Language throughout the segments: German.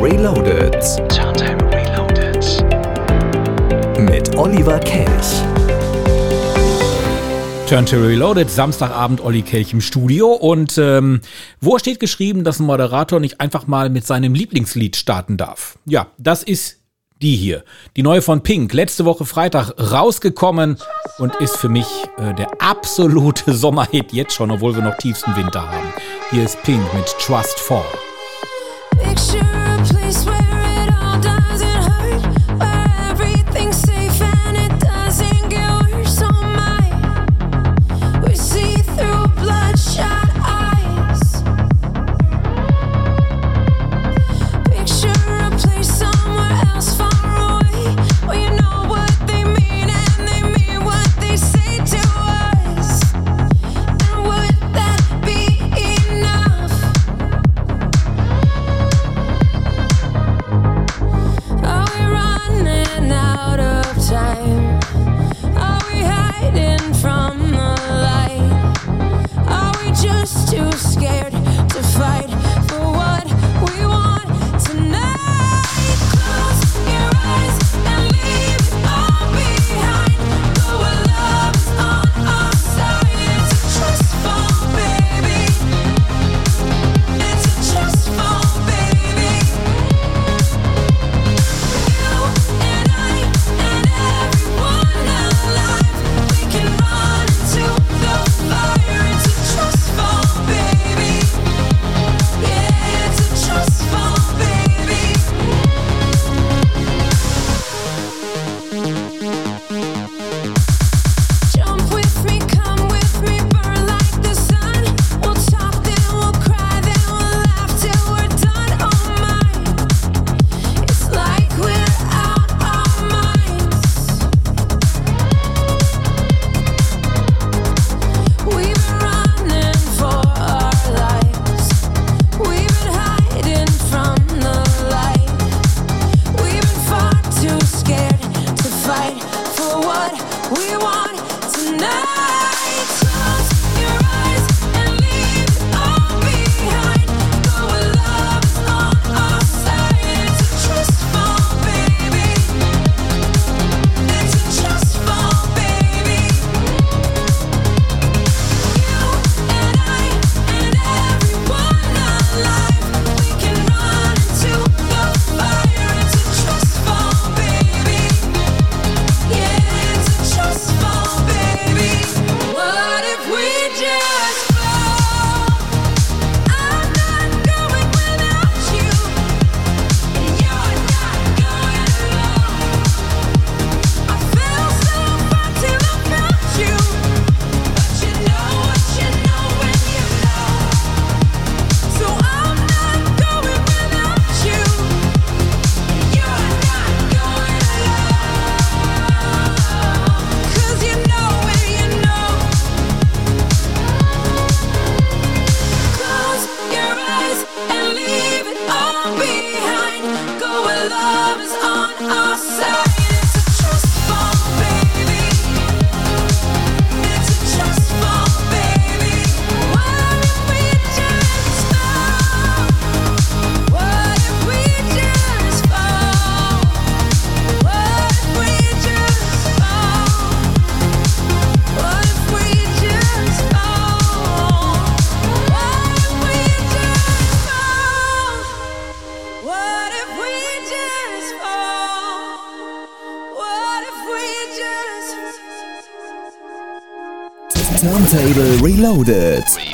Reloaded. Turntable Reloaded. Mit Oliver Kelch. Turntable Reloaded, Samstagabend Olli Kelch im Studio. Und ähm, wo steht geschrieben, dass ein Moderator nicht einfach mal mit seinem Lieblingslied starten darf? Ja, das ist die hier. Die neue von Pink. Letzte Woche Freitag rausgekommen und ist für mich äh, der absolute Sommerhit jetzt schon, obwohl wir noch tiefsten Winter haben. Hier ist Pink mit Trust Fall. Picture Reloaded.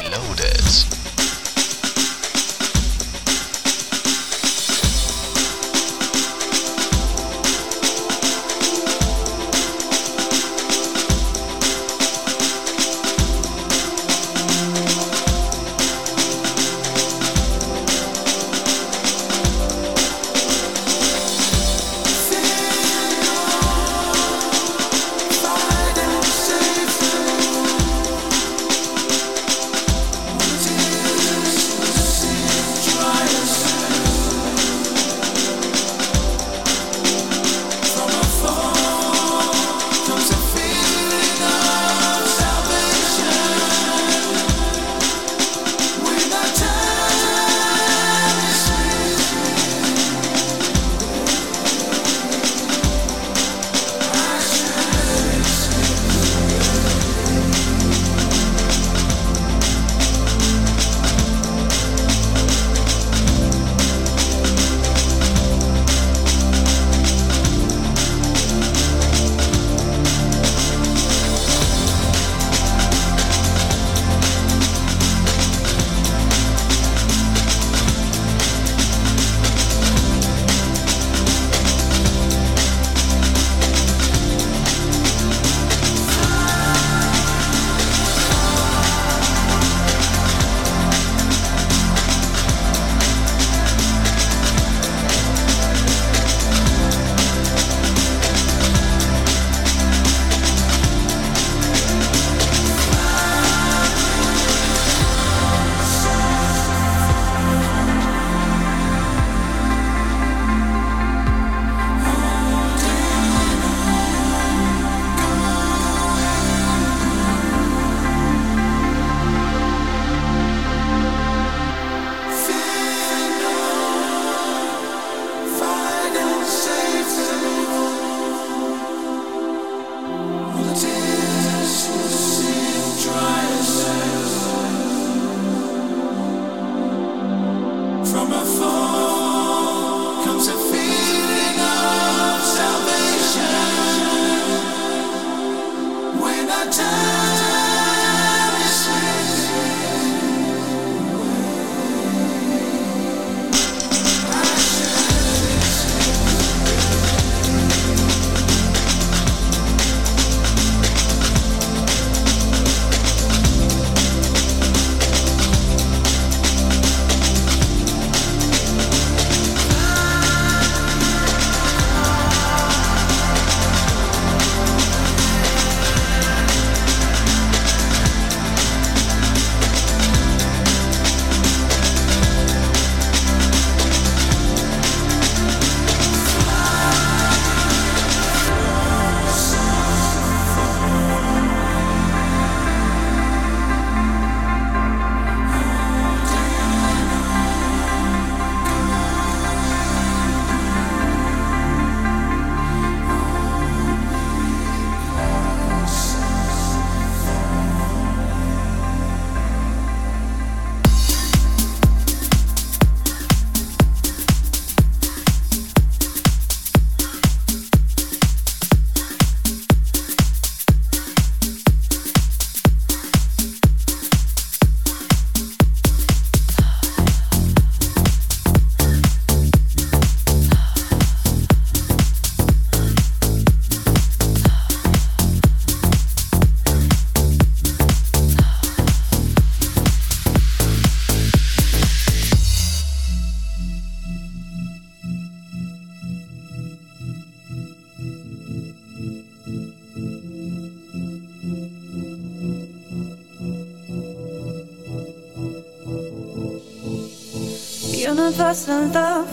Universal love,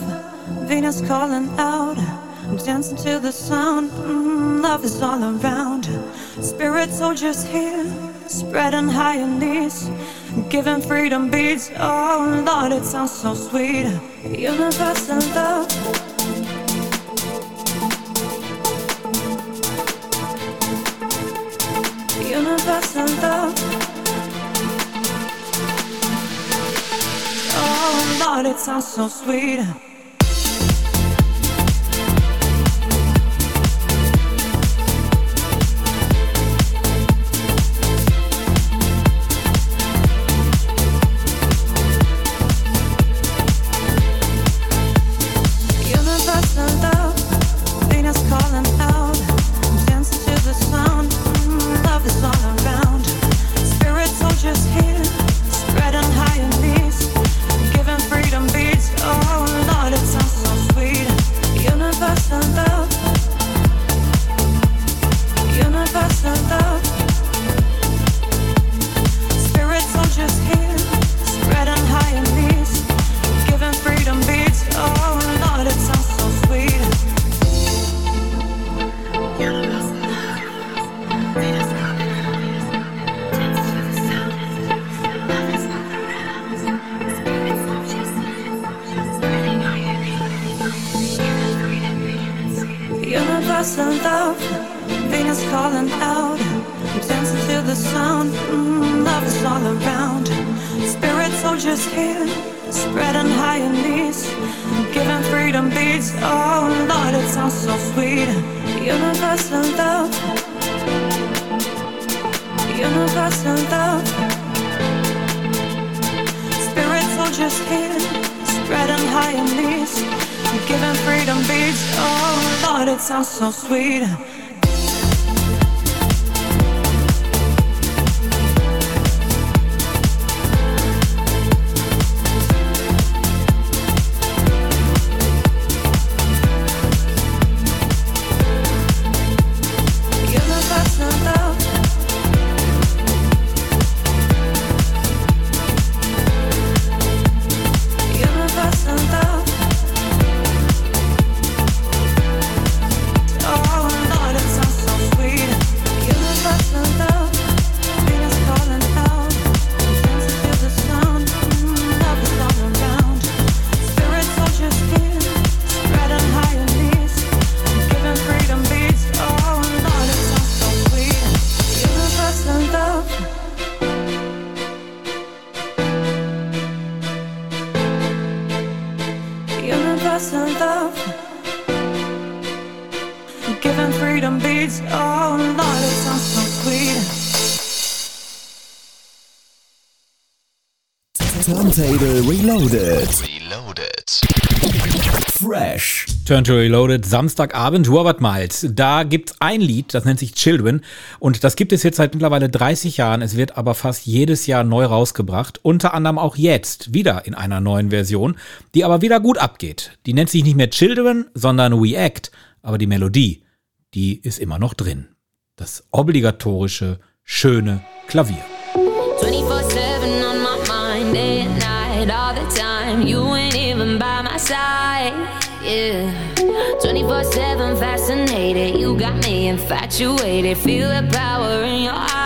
Venus calling out, dancing to the sound. Mm, love is all around. Spirit soldiers here, spreading high on knees, giving freedom beats. Oh Lord, it sounds so sweet. Universal love. Universal love. but it sounds so sweet. and love, Venus calling out. Dancing to the sound, mm, love is all around. Spirit soldiers here, spreading high in knees, giving freedom beats. Oh Lord, it sounds so sweet. Universal love, universal love. Spirit soldiers here, spreading high in these. Giving freedom beats, oh Lord, it sounds so sweet. Turntable Reloaded. Reloaded. Fresh. Turntable Reloaded, Samstagabend, Robert Miles. Da gibt's ein Lied, das nennt sich Children. Und das gibt es jetzt seit mittlerweile 30 Jahren. Es wird aber fast jedes Jahr neu rausgebracht. Unter anderem auch jetzt wieder in einer neuen Version, die aber wieder gut abgeht. Die nennt sich nicht mehr Children, sondern We Act. Aber die Melodie, die ist immer noch drin. Das obligatorische, schöne Klavier. 24-7 on my mind, day and night, all the time. You ain't even by my side, yeah. 24-7 fascinated, you got me infatuated. Feel the power in your eyes.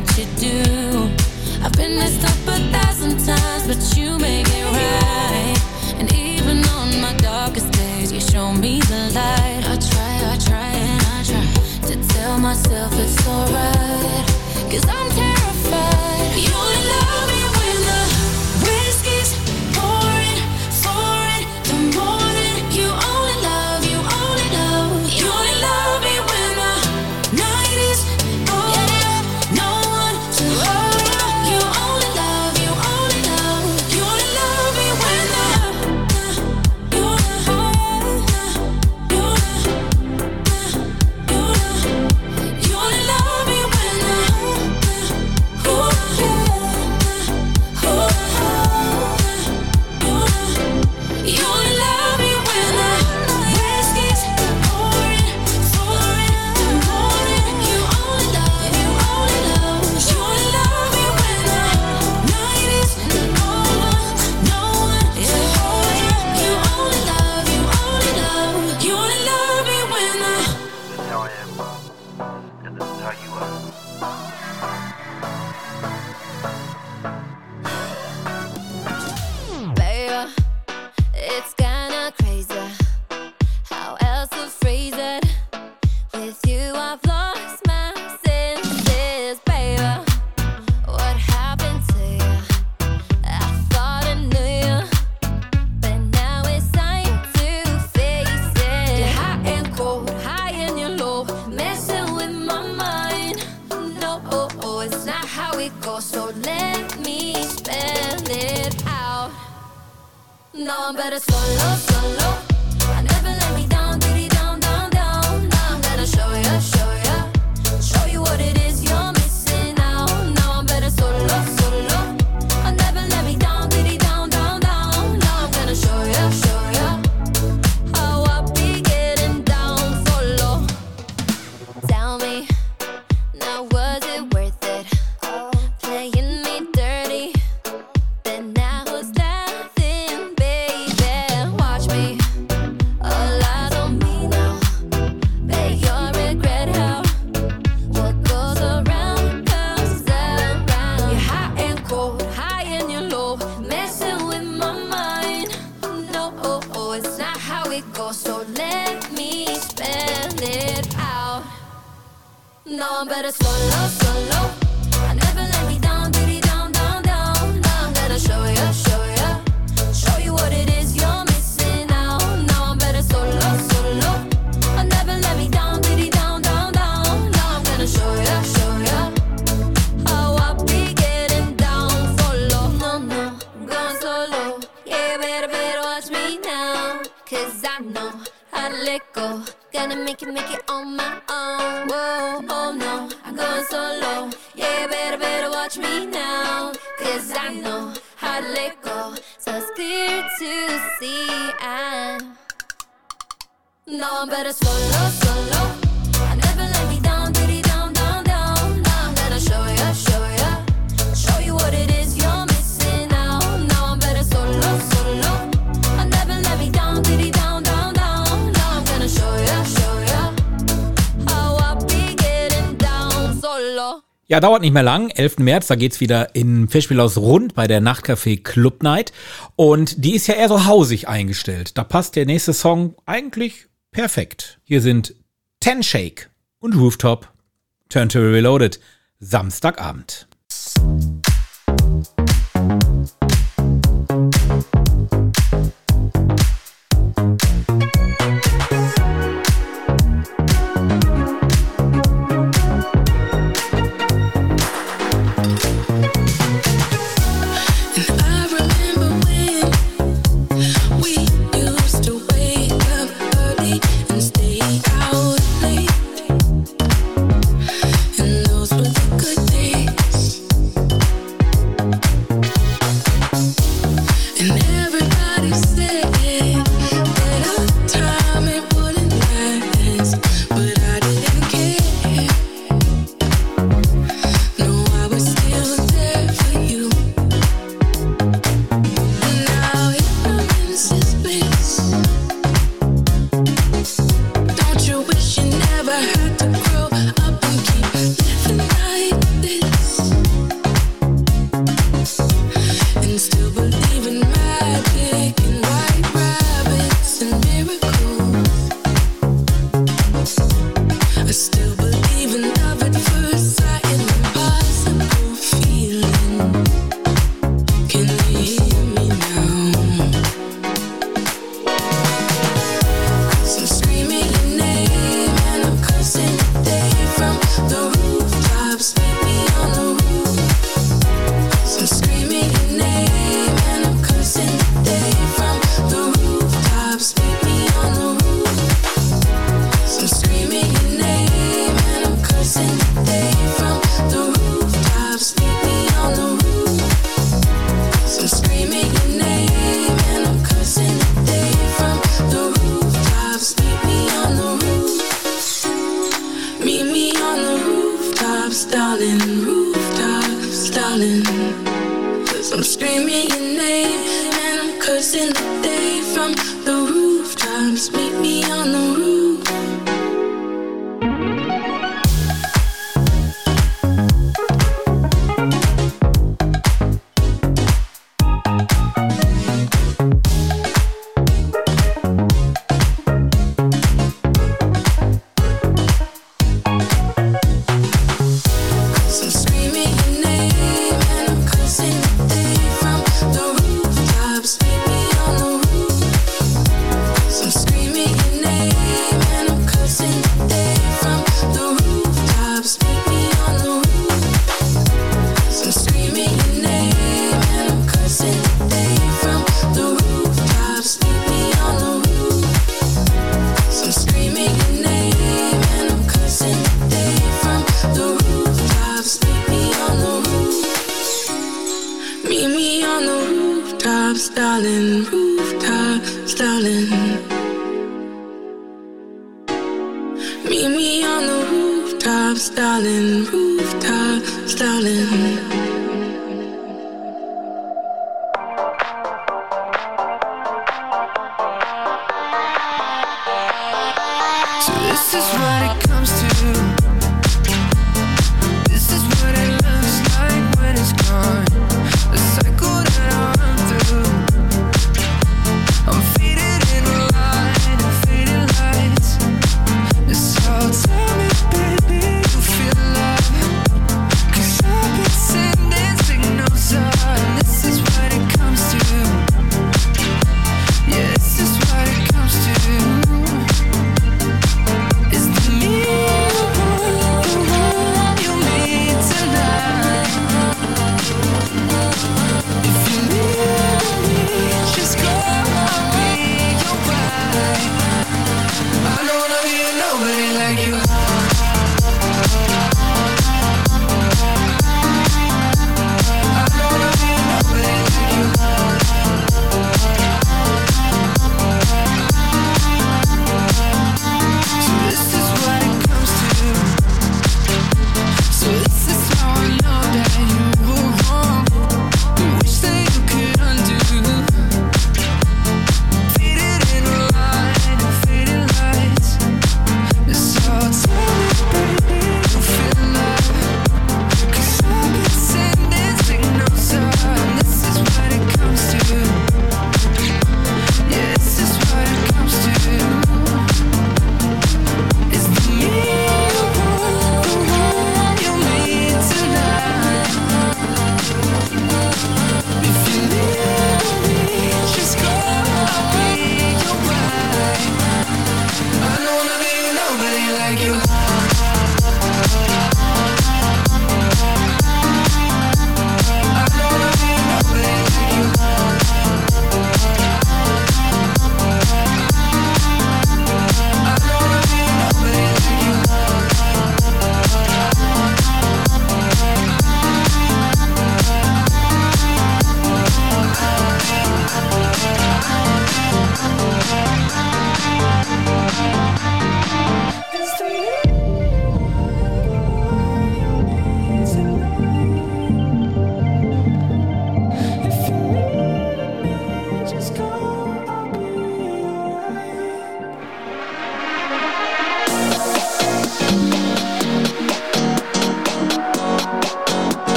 that you do. I've been messed up a thousand times, but you make it right. And even on my darkest days, you show me the light. I try, I try, and I try to tell myself it's alright. Cause I'm terrified. You love. down, better swallow. Know how to let go. So it's clear to see I know I'm better solo, solo. Ja, dauert nicht mehr lang. 11. März, da geht's wieder in Festspielhaus Rund bei der Nachtcafé Club Night. Und die ist ja eher so hausig eingestellt. Da passt der nächste Song eigentlich perfekt. Hier sind Ten Shake und Rooftop. Turn to Reloaded. Samstagabend.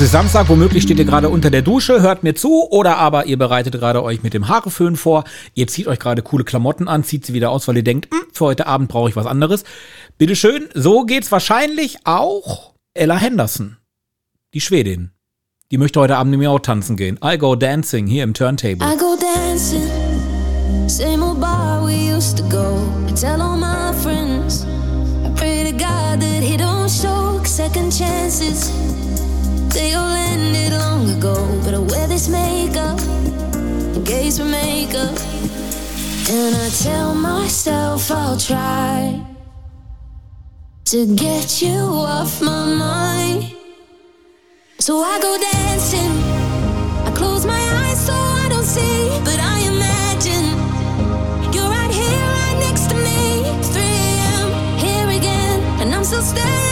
Ist Samstag, womöglich steht ihr gerade unter der Dusche, hört mir zu oder aber ihr bereitet gerade euch mit dem Haareföhn vor. Ihr zieht euch gerade coole Klamotten an, zieht sie wieder aus, weil ihr denkt, hm, für heute Abend brauche ich was anderes. Bitteschön, so geht's wahrscheinlich auch Ella Henderson, die Schwedin. Die möchte heute Abend mir auch tanzen gehen. I go dancing hier im Turntable. I go dancing, same old bar we used to go. I tell all my friends, I pray to God that he don't show second chances. Ended long ago, but I wear this makeup, gaze for makeup, and I tell myself I'll try to get you off my mind. So I go dancing, I close my eyes so I don't see, but I imagine you're right here, right next to me. 3 a.m. here again, and I'm still staring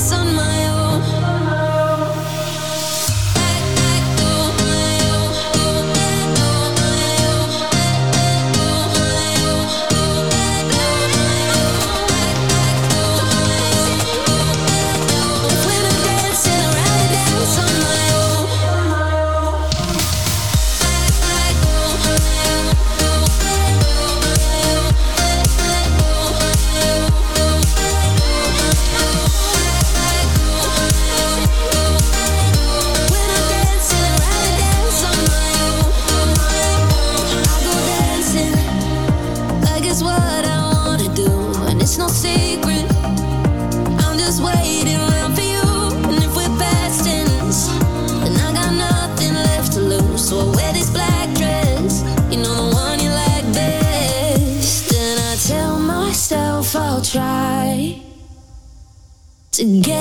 on my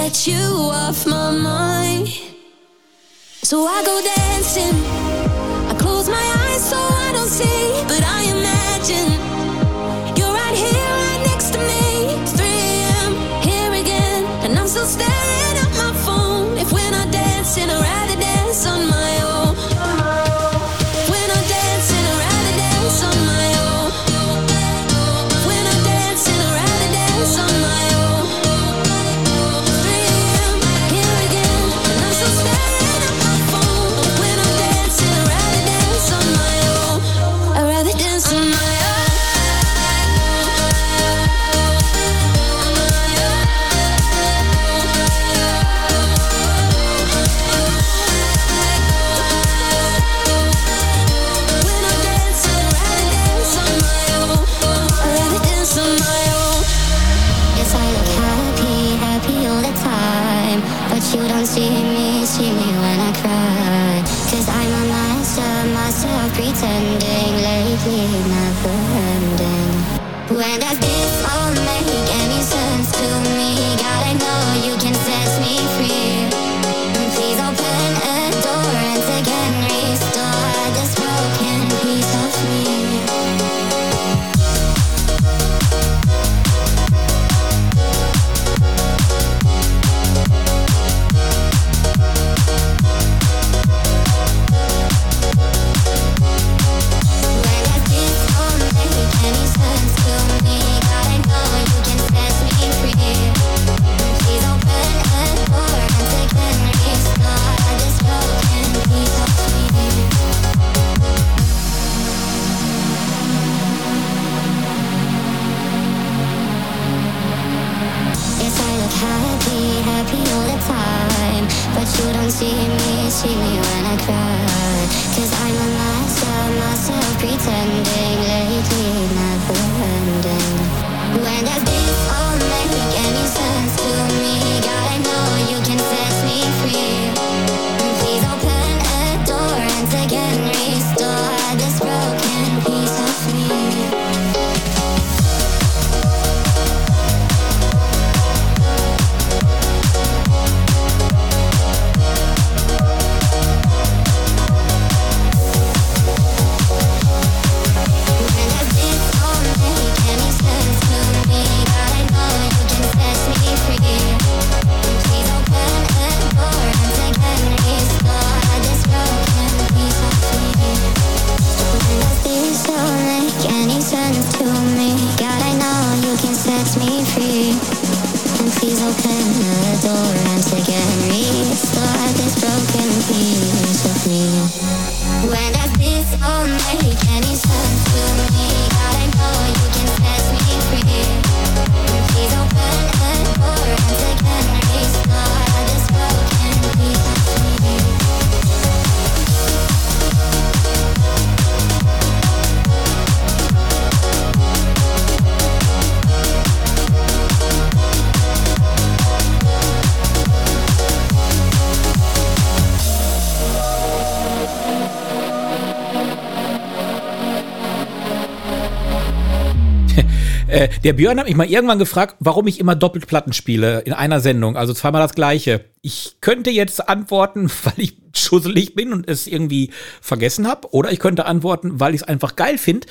get you off my mind. So I go dancing. I close my eyes so I don't see, but I again, restart this broken piece of me. Äh, der Björn hat mich mal irgendwann gefragt, warum ich immer doppelt Platten spiele in einer Sendung, also zweimal das gleiche. Ich könnte jetzt antworten, weil ich schusselig bin und es irgendwie vergessen habe, oder ich könnte antworten, weil ich es einfach geil finde.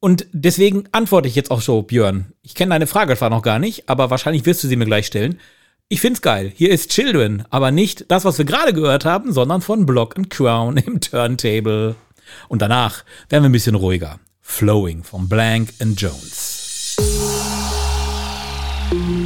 Und deswegen antworte ich jetzt auch so, Björn. Ich kenne deine Frage zwar noch gar nicht, aber wahrscheinlich wirst du sie mir gleich stellen. Ich find's geil. Hier ist Children, aber nicht das, was wir gerade gehört haben, sondern von Block and Crown im Turntable. Und danach werden wir ein bisschen ruhiger. Flowing von Blank and Jones. Bye.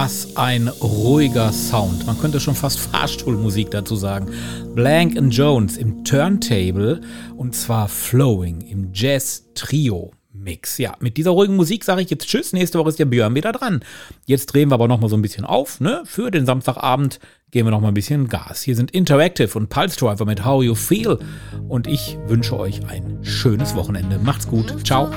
Was ein ruhiger Sound. Man könnte schon fast Fahrstuhlmusik dazu sagen. Blank Jones im Turntable und zwar Flowing im Jazz Trio. Mix. Ja, mit dieser ruhigen Musik sage ich jetzt Tschüss. Nächste Woche ist der Björn wieder dran. Jetzt drehen wir aber noch mal so ein bisschen auf. Ne? Für den Samstagabend geben wir noch mal ein bisschen Gas. Hier sind Interactive und Pulse Driver mit How You Feel. Und ich wünsche euch ein schönes Wochenende. Macht's gut. Ciao.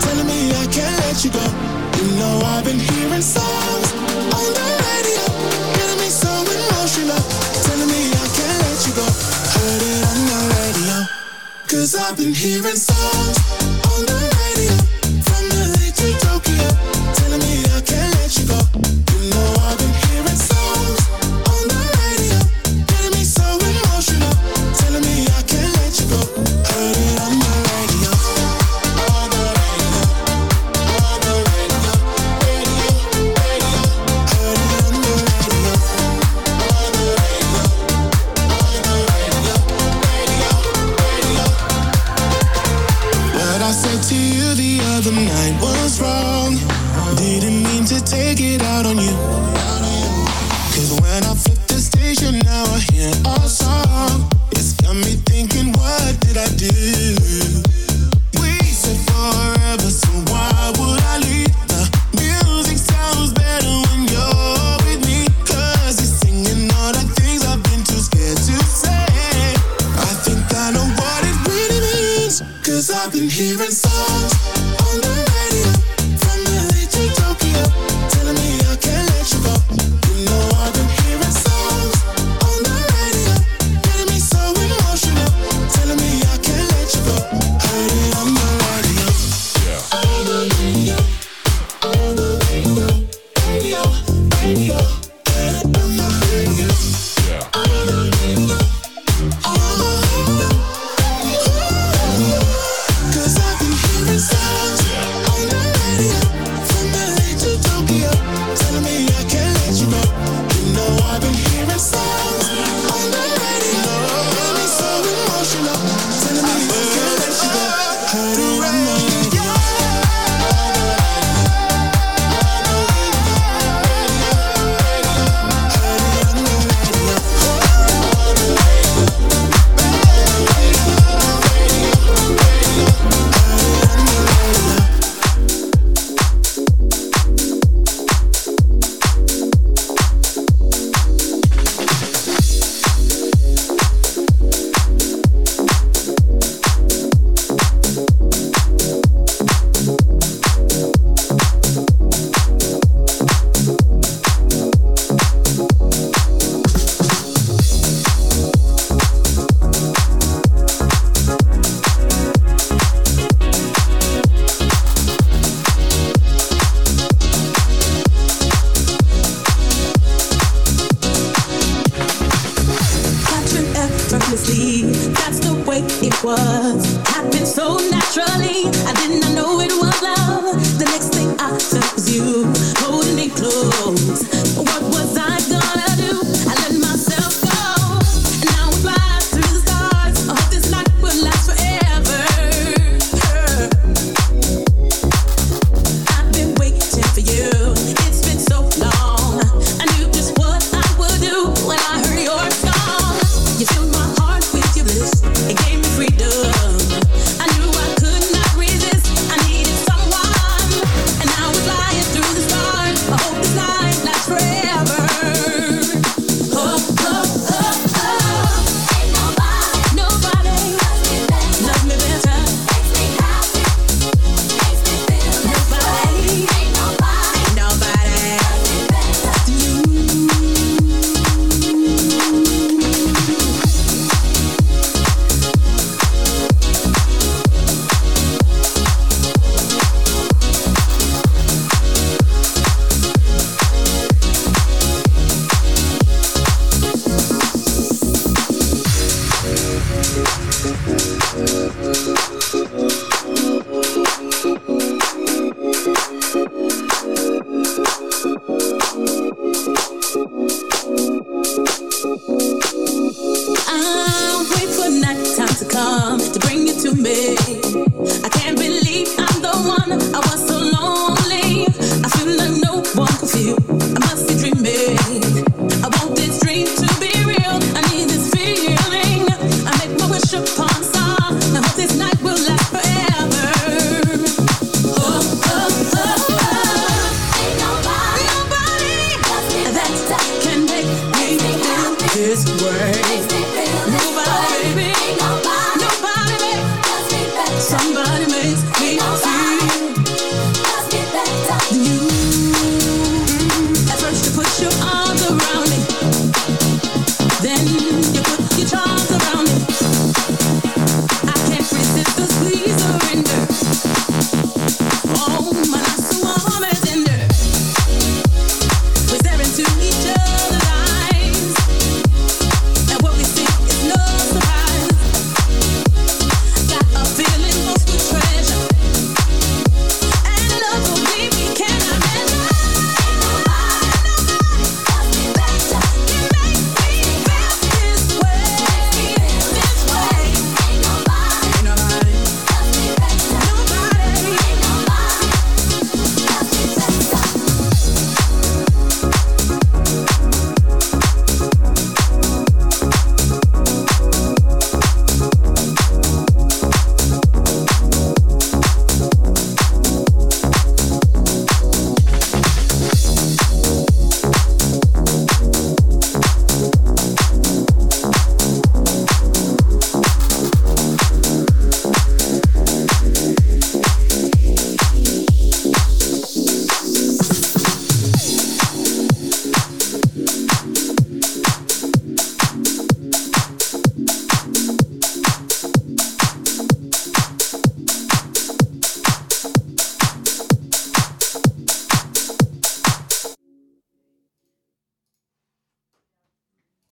telling me I can't let you go. You know I've been hearing songs on the radio, getting me so emotional, telling me I can't let you go. Heard it on the radio, i I've been hearing songs.